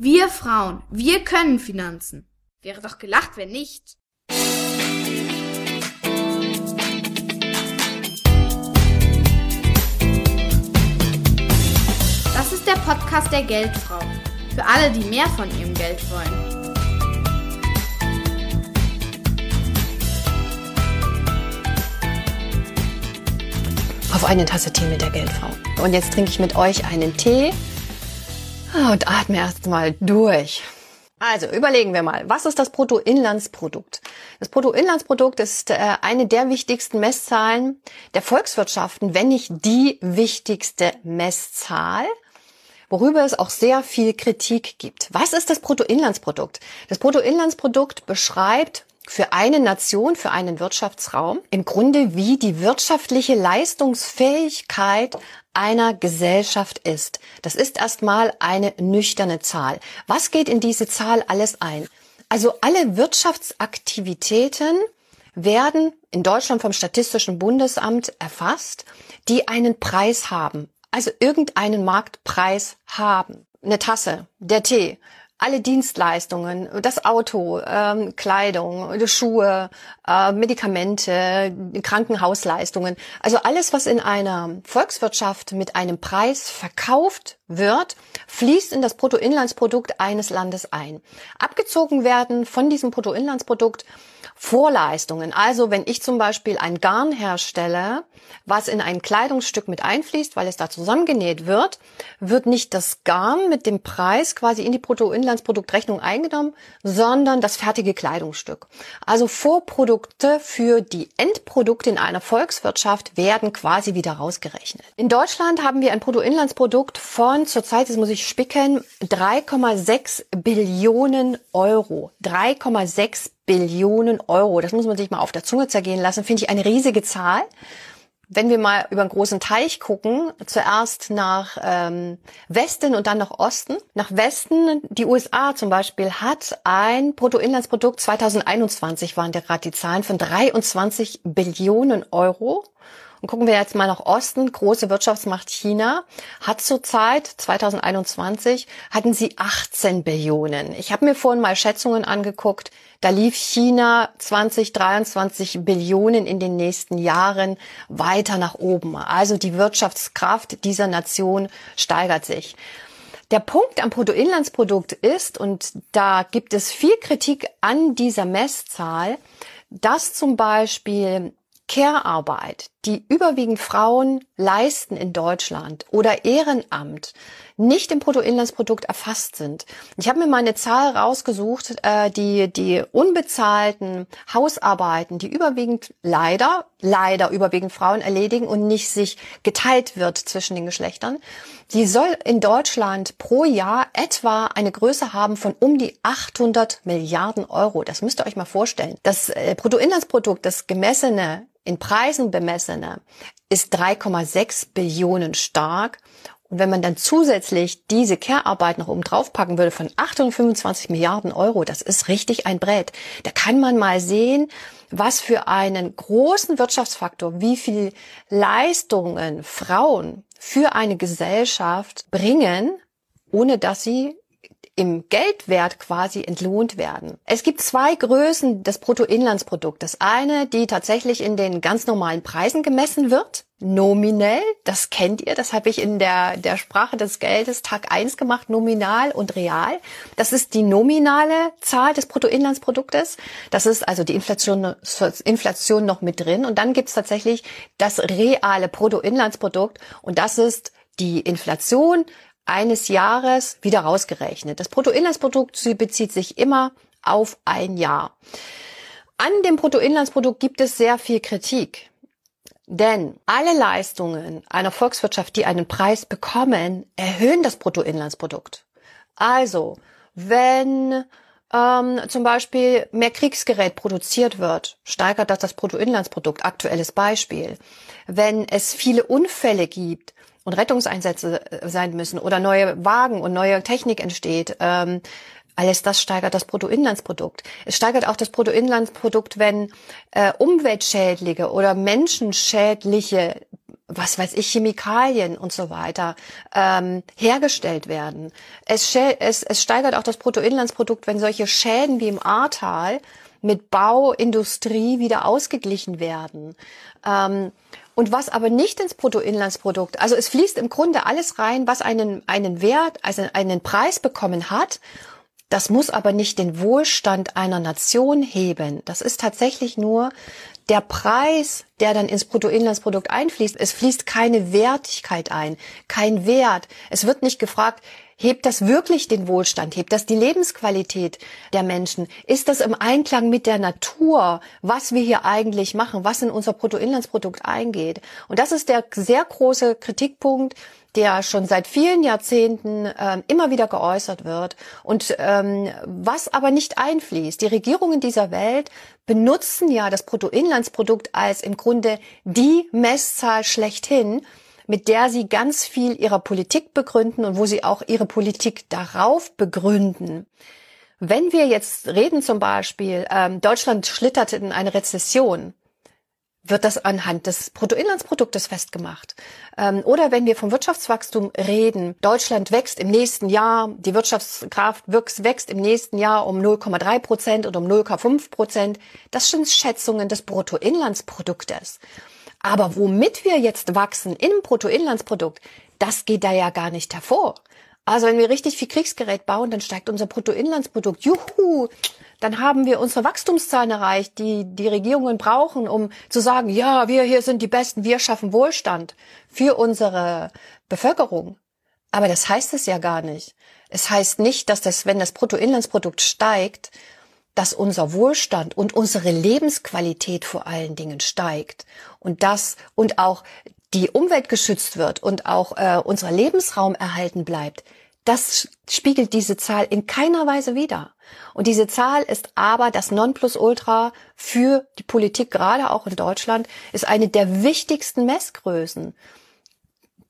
Wir Frauen, wir können Finanzen. Wäre doch gelacht, wenn nicht. Das ist der Podcast der Geldfrau. Für alle, die mehr von ihrem Geld wollen. Auf eine Tasse Tee mit der Geldfrau. Und jetzt trinke ich mit euch einen Tee und atme erst mal durch. Also überlegen wir mal, was ist das Bruttoinlandsprodukt? Das Bruttoinlandsprodukt ist äh, eine der wichtigsten Messzahlen der Volkswirtschaften, wenn nicht die wichtigste Messzahl, worüber es auch sehr viel Kritik gibt. Was ist das Bruttoinlandsprodukt? Das Bruttoinlandsprodukt beschreibt für eine Nation, für einen Wirtschaftsraum im Grunde wie die wirtschaftliche Leistungsfähigkeit einer Gesellschaft ist. Das ist erstmal eine nüchterne Zahl. Was geht in diese Zahl alles ein? Also alle Wirtschaftsaktivitäten werden in Deutschland vom Statistischen Bundesamt erfasst, die einen Preis haben, also irgendeinen Marktpreis haben. Eine Tasse, der Tee, alle Dienstleistungen, das Auto, ähm, Kleidung, Schuhe, äh, Medikamente, Krankenhausleistungen, also alles, was in einer Volkswirtschaft mit einem Preis verkauft wird, fließt in das Bruttoinlandsprodukt eines Landes ein. Abgezogen werden von diesem Bruttoinlandsprodukt Vorleistungen. Also wenn ich zum Beispiel ein Garn herstelle, was in ein Kleidungsstück mit einfließt, weil es da zusammengenäht wird, wird nicht das Garn mit dem Preis quasi in die Bruttoinlandsproduktrechnung eingenommen, sondern das fertige Kleidungsstück. Also Vorprodukte für die Endprodukte in einer Volkswirtschaft werden quasi wieder rausgerechnet. In Deutschland haben wir ein Bruttoinlandsprodukt von zurzeit, das muss ich spicken, 3,6 Billionen Euro. 3,6 Billionen Euro. Das muss man sich mal auf der Zunge zergehen lassen. Finde ich eine riesige Zahl. Wenn wir mal über einen großen Teich gucken, zuerst nach ähm, Westen und dann nach Osten. Nach Westen, die USA zum Beispiel, hat ein Bruttoinlandsprodukt 2021 waren der gerade die Zahlen von 23 Billionen Euro. Und gucken wir jetzt mal nach Osten, große Wirtschaftsmacht China hat zurzeit 2021 hatten sie 18 Billionen. Ich habe mir vorhin mal Schätzungen angeguckt. Da lief China 2023 Billionen in den nächsten Jahren weiter nach oben. Also die Wirtschaftskraft dieser Nation steigert sich. Der Punkt am Bruttoinlandsprodukt ist, und da gibt es viel Kritik an dieser Messzahl, dass zum Beispiel Care-Arbeit, die überwiegend Frauen leisten in Deutschland oder Ehrenamt, nicht im Bruttoinlandsprodukt erfasst sind. Ich habe mir mal eine Zahl rausgesucht, äh, die die unbezahlten Hausarbeiten, die überwiegend leider, leider überwiegend Frauen erledigen und nicht sich geteilt wird zwischen den Geschlechtern, die soll in Deutschland pro Jahr etwa eine Größe haben von um die 800 Milliarden Euro. Das müsst ihr euch mal vorstellen. Das äh, Bruttoinlandsprodukt, das gemessene in Preisen bemessene, ist 3,6 Billionen stark. Und wenn man dann zusätzlich diese Care-Arbeit noch oben drauf packen würde von 825 Milliarden Euro, das ist richtig ein Brett. Da kann man mal sehen, was für einen großen Wirtschaftsfaktor, wie viel Leistungen Frauen für eine Gesellschaft bringen, ohne dass sie im Geldwert quasi entlohnt werden. Es gibt zwei Größen des Bruttoinlandsprodukts. Das eine, die tatsächlich in den ganz normalen Preisen gemessen wird, nominell, das kennt ihr, das habe ich in der, der Sprache des Geldes Tag eins gemacht, nominal und real. Das ist die nominale Zahl des Bruttoinlandsproduktes. Das ist also die Inflation, Inflation noch mit drin. Und dann gibt es tatsächlich das reale Bruttoinlandsprodukt und das ist die Inflation eines Jahres wieder rausgerechnet. Das Bruttoinlandsprodukt bezieht sich immer auf ein Jahr. An dem Bruttoinlandsprodukt gibt es sehr viel Kritik. Denn alle Leistungen einer Volkswirtschaft, die einen Preis bekommen, erhöhen das Bruttoinlandsprodukt. Also, wenn ähm, zum Beispiel mehr Kriegsgerät produziert wird, steigert das das Bruttoinlandsprodukt. Aktuelles Beispiel. Wenn es viele Unfälle gibt, und Rettungseinsätze äh, sein müssen oder neue Wagen und neue Technik entsteht. Ähm, alles das steigert das Bruttoinlandsprodukt. Es steigert auch das Bruttoinlandsprodukt, wenn äh, umweltschädliche oder menschenschädliche was weiß ich, Chemikalien und so weiter ähm, hergestellt werden. Es, es, es steigert auch das Bruttoinlandsprodukt, wenn solche Schäden wie im Ahrtal mit Bauindustrie wieder ausgeglichen werden. Ähm, und was aber nicht ins Bruttoinlandsprodukt, also es fließt im Grunde alles rein, was einen, einen Wert, also einen Preis bekommen hat. Das muss aber nicht den Wohlstand einer Nation heben. Das ist tatsächlich nur der Preis, der dann ins Bruttoinlandsprodukt einfließt. Es fließt keine Wertigkeit ein, kein Wert. Es wird nicht gefragt, Hebt das wirklich den Wohlstand? Hebt das die Lebensqualität der Menschen? Ist das im Einklang mit der Natur, was wir hier eigentlich machen, was in unser Bruttoinlandsprodukt eingeht? Und das ist der sehr große Kritikpunkt, der schon seit vielen Jahrzehnten äh, immer wieder geäußert wird und ähm, was aber nicht einfließt. Die Regierungen dieser Welt benutzen ja das Bruttoinlandsprodukt als im Grunde die Messzahl schlechthin mit der sie ganz viel ihrer Politik begründen und wo sie auch ihre Politik darauf begründen. Wenn wir jetzt reden zum Beispiel, ähm, Deutschland schlittert in eine Rezession, wird das anhand des Bruttoinlandsproduktes festgemacht. Ähm, oder wenn wir vom Wirtschaftswachstum reden, Deutschland wächst im nächsten Jahr, die Wirtschaftskraft wächst im nächsten Jahr um 0,3 Prozent und um 0,5 Prozent. Das sind Schätzungen des Bruttoinlandsproduktes. Aber womit wir jetzt wachsen im Bruttoinlandsprodukt, das geht da ja gar nicht hervor. Also wenn wir richtig viel Kriegsgerät bauen, dann steigt unser Bruttoinlandsprodukt. Juhu! Dann haben wir unsere Wachstumszahlen erreicht, die die Regierungen brauchen, um zu sagen, ja, wir hier sind die Besten, wir schaffen Wohlstand für unsere Bevölkerung. Aber das heißt es ja gar nicht. Es heißt nicht, dass das, wenn das Bruttoinlandsprodukt steigt, dass unser Wohlstand und unsere Lebensqualität vor allen Dingen steigt und das und auch die Umwelt geschützt wird und auch äh, unser Lebensraum erhalten bleibt, das spiegelt diese Zahl in keiner Weise wider. Und diese Zahl ist aber das Nonplusultra für die Politik, gerade auch in Deutschland, ist eine der wichtigsten Messgrößen.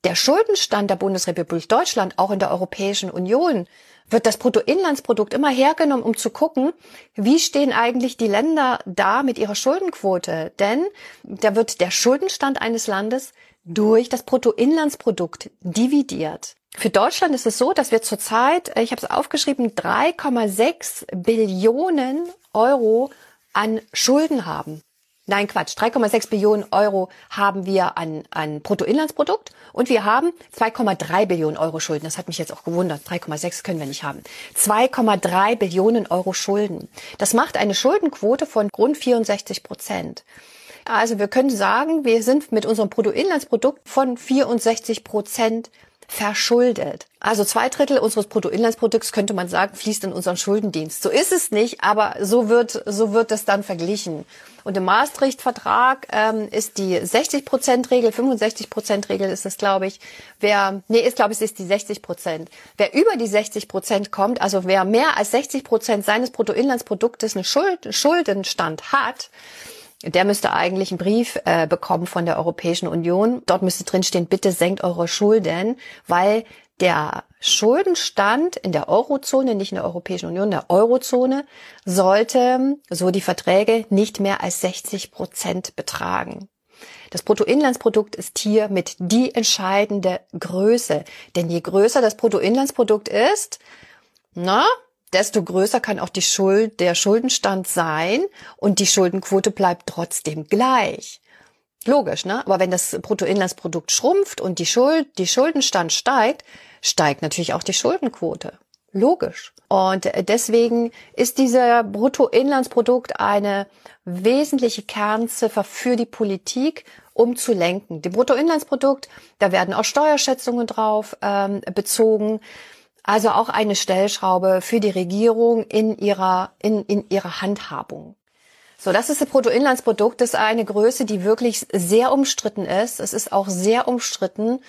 Der Schuldenstand der Bundesrepublik Deutschland, auch in der Europäischen Union, wird das Bruttoinlandsprodukt immer hergenommen, um zu gucken, wie stehen eigentlich die Länder da mit ihrer Schuldenquote. Denn da wird der Schuldenstand eines Landes durch das Bruttoinlandsprodukt dividiert. Für Deutschland ist es so, dass wir zurzeit, ich habe es aufgeschrieben, 3,6 Billionen Euro an Schulden haben. Nein, Quatsch. 3,6 Billionen Euro haben wir an, an Bruttoinlandsprodukt und wir haben 2,3 Billionen Euro Schulden. Das hat mich jetzt auch gewundert. 3,6 können wir nicht haben. 2,3 Billionen Euro Schulden. Das macht eine Schuldenquote von rund 64 Prozent. Also wir können sagen, wir sind mit unserem Bruttoinlandsprodukt von 64 Prozent verschuldet. Also zwei Drittel unseres Bruttoinlandsprodukts könnte man sagen, fließt in unseren Schuldendienst. So ist es nicht, aber so wird, so wird es dann verglichen. Und im Maastricht-Vertrag ähm, ist die 60-Prozent-Regel, 65-Prozent-Regel ist es, glaube ich. Wer, nee, ist, glaube ich, ist die 60 Prozent. Wer über die 60 Prozent kommt, also wer mehr als 60 Prozent seines Bruttoinlandsproduktes einen Schuld, Schuldenstand hat, der müsste eigentlich einen Brief äh, bekommen von der Europäischen Union. Dort müsste drinstehen, bitte senkt eure Schulden, weil der Schuldenstand in der Eurozone, nicht in der Europäischen Union, in der Eurozone, sollte, so die Verträge, nicht mehr als 60 Prozent betragen. Das Bruttoinlandsprodukt ist hier mit die entscheidende Größe. Denn je größer das Bruttoinlandsprodukt ist, na, desto größer kann auch die Schuld, der Schuldenstand sein und die Schuldenquote bleibt trotzdem gleich. Logisch, ne? Aber wenn das Bruttoinlandsprodukt schrumpft und die Schuld, die Schuldenstand steigt, steigt natürlich auch die Schuldenquote. Logisch. Und deswegen ist dieser Bruttoinlandsprodukt eine wesentliche Kernziffer für die Politik, um zu lenken. Die Bruttoinlandsprodukt, da werden auch Steuerschätzungen drauf ähm, bezogen. Also auch eine Stellschraube für die Regierung in ihrer, in, in ihrer Handhabung. So, das ist das Bruttoinlandsprodukt. Das ist eine Größe, die wirklich sehr umstritten ist. Es ist auch sehr umstritten,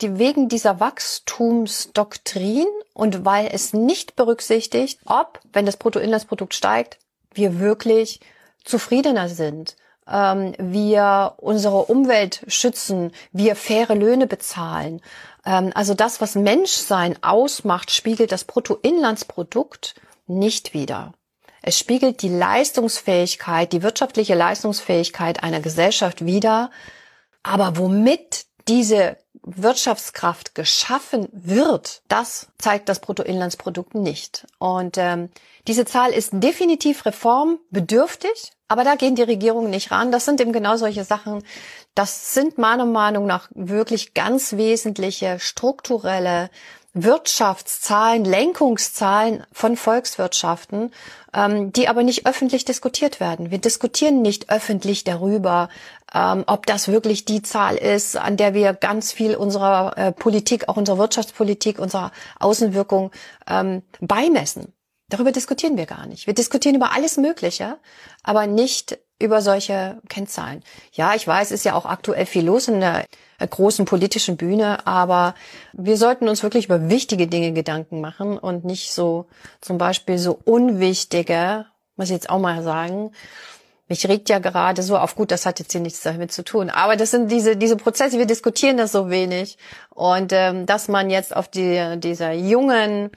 die wegen dieser Wachstumsdoktrin und weil es nicht berücksichtigt, ob, wenn das Bruttoinlandsprodukt steigt, wir wirklich zufriedener sind ähm, wir unsere Umwelt schützen, wir faire Löhne bezahlen. Ähm, also das, was Menschsein ausmacht, spiegelt das Bruttoinlandsprodukt nicht wider. Es spiegelt die Leistungsfähigkeit, die wirtschaftliche Leistungsfähigkeit einer Gesellschaft wider. Aber womit diese Wirtschaftskraft geschaffen wird, das zeigt das Bruttoinlandsprodukt nicht. Und ähm, diese Zahl ist definitiv reformbedürftig, aber da gehen die Regierungen nicht ran. Das sind eben genau solche Sachen. Das sind meiner Meinung nach wirklich ganz wesentliche strukturelle Wirtschaftszahlen, Lenkungszahlen von Volkswirtschaften, ähm, die aber nicht öffentlich diskutiert werden. Wir diskutieren nicht öffentlich darüber, ähm, ob das wirklich die Zahl ist, an der wir ganz viel unserer äh, Politik, auch unserer Wirtschaftspolitik, unserer Außenwirkung ähm, beimessen. Darüber diskutieren wir gar nicht. Wir diskutieren über alles Mögliche, aber nicht über solche Kennzahlen. Ja, ich weiß, ist ja auch aktuell viel los in der großen politischen Bühne, aber wir sollten uns wirklich über wichtige Dinge Gedanken machen und nicht so zum Beispiel so unwichtige, muss ich jetzt auch mal sagen, mich regt ja gerade so auf, gut, das hat jetzt hier nichts damit zu tun. Aber das sind diese, diese Prozesse, wir diskutieren das so wenig. Und ähm, dass man jetzt auf die, dieser jungen,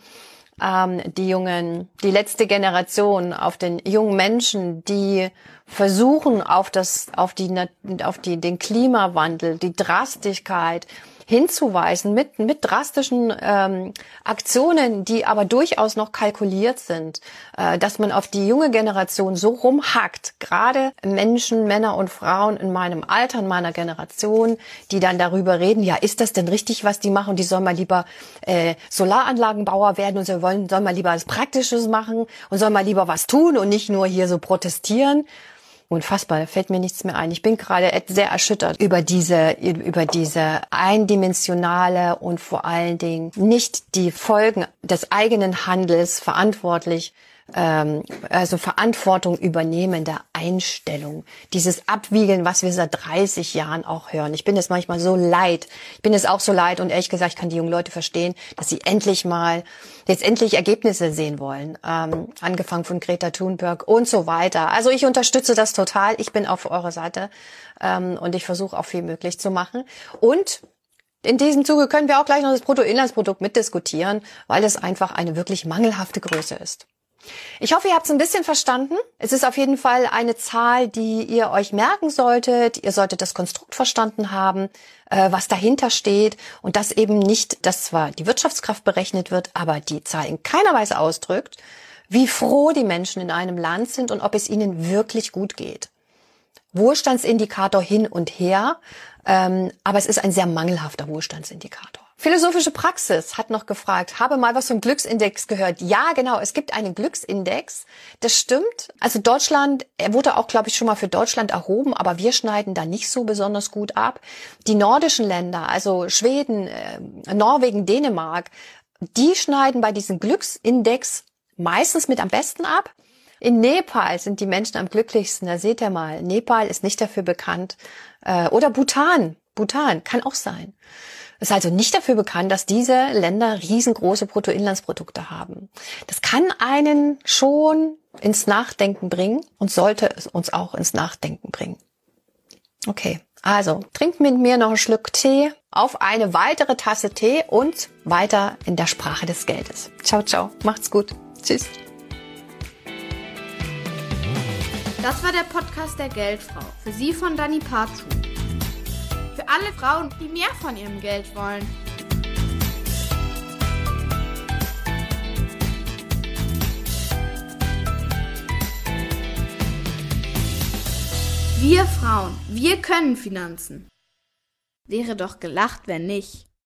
ähm, die jungen, die letzte Generation, auf den jungen Menschen, die versuchen, auf das, auf die, auf die, den Klimawandel, die Drastigkeit, hinzuweisen mit, mit drastischen ähm, Aktionen, die aber durchaus noch kalkuliert sind, äh, dass man auf die junge Generation so rumhackt, gerade Menschen, Männer und Frauen in meinem Alter, in meiner Generation, die dann darüber reden, ja, ist das denn richtig, was die machen? Die sollen mal lieber äh, Solaranlagenbauer werden und sie wollen, sollen mal lieber was Praktisches machen und sollen mal lieber was tun und nicht nur hier so protestieren. Unfassbar, da fällt mir nichts mehr ein. Ich bin gerade sehr erschüttert über diese, über diese eindimensionale und vor allen Dingen nicht die Folgen des eigenen Handels verantwortlich ähm, also Verantwortung übernehmende Einstellung, dieses Abwiegeln, was wir seit 30 Jahren auch hören. Ich bin es manchmal so leid. Ich bin es auch so leid und ehrlich gesagt, ich kann die jungen Leute verstehen, dass sie endlich mal jetzt endlich Ergebnisse sehen wollen. Ähm, angefangen von Greta Thunberg und so weiter. Also ich unterstütze das total. Ich bin auf eurer Seite ähm, und ich versuche auch viel möglich zu machen. Und in diesem Zuge können wir auch gleich noch das Bruttoinlandsprodukt mitdiskutieren, weil es einfach eine wirklich mangelhafte Größe ist. Ich hoffe, ihr habt es ein bisschen verstanden. Es ist auf jeden Fall eine Zahl, die ihr euch merken solltet. Ihr solltet das Konstrukt verstanden haben, äh, was dahinter steht und dass eben nicht, dass zwar die Wirtschaftskraft berechnet wird, aber die Zahl in keiner Weise ausdrückt, wie froh die Menschen in einem Land sind und ob es ihnen wirklich gut geht. Wohlstandsindikator hin und her, ähm, aber es ist ein sehr mangelhafter Wohlstandsindikator. Philosophische Praxis hat noch gefragt, habe mal was vom Glücksindex gehört. Ja, genau, es gibt einen Glücksindex. Das stimmt. Also Deutschland, er wurde auch, glaube ich, schon mal für Deutschland erhoben, aber wir schneiden da nicht so besonders gut ab. Die nordischen Länder, also Schweden, äh, Norwegen, Dänemark, die schneiden bei diesem Glücksindex meistens mit am besten ab. In Nepal sind die Menschen am glücklichsten. Da seht ihr mal, Nepal ist nicht dafür bekannt. Äh, oder Bhutan. Bhutan kann auch sein ist also nicht dafür bekannt, dass diese Länder riesengroße Bruttoinlandsprodukte haben. Das kann einen schon ins Nachdenken bringen und sollte es uns auch ins Nachdenken bringen. Okay, also trinkt mit mir noch einen Schluck Tee auf eine weitere Tasse Tee und weiter in der Sprache des Geldes. Ciao, ciao. Macht's gut. Tschüss. Das war der Podcast der Geldfrau. Für Sie von Dani Parzu. Alle Frauen, die mehr von ihrem Geld wollen. Wir Frauen, wir können Finanzen. Wäre doch gelacht, wenn nicht.